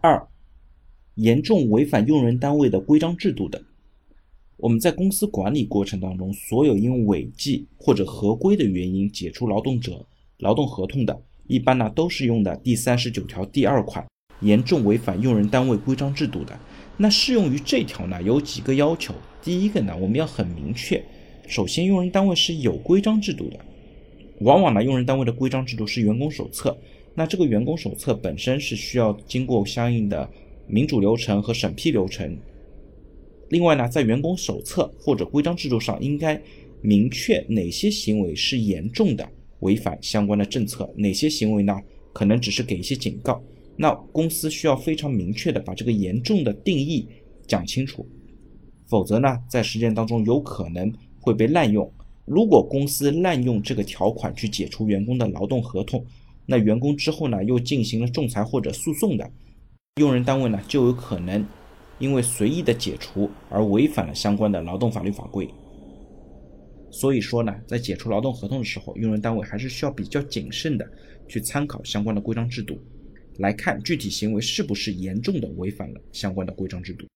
二、严重违反用人单位的规章制度的。我们在公司管理过程当中，所有因违纪或者合规的原因解除劳动者劳动合同的，一般呢都是用的第三十九条第二款，严重违反用人单位规章制度的。那适用于这条呢，有几个要求。第一个呢，我们要很明确，首先用人单位是有规章制度的，往往呢，用人单位的规章制度是员工手册。那这个员工手册本身是需要经过相应的民主流程和审批流程。另外呢，在员工手册或者规章制度上，应该明确哪些行为是严重的违反相关的政策，哪些行为呢，可能只是给一些警告。那公司需要非常明确的把这个严重的定义讲清楚，否则呢，在实践当中有可能会被滥用。如果公司滥用这个条款去解除员工的劳动合同，那员工之后呢又进行了仲裁或者诉讼的，用人单位呢就有可能因为随意的解除而违反了相关的劳动法律法规。所以说呢，在解除劳动合同的时候，用人单位还是需要比较谨慎的去参考相关的规章制度。来看具体行为是不是严重的违反了相关的规章制度。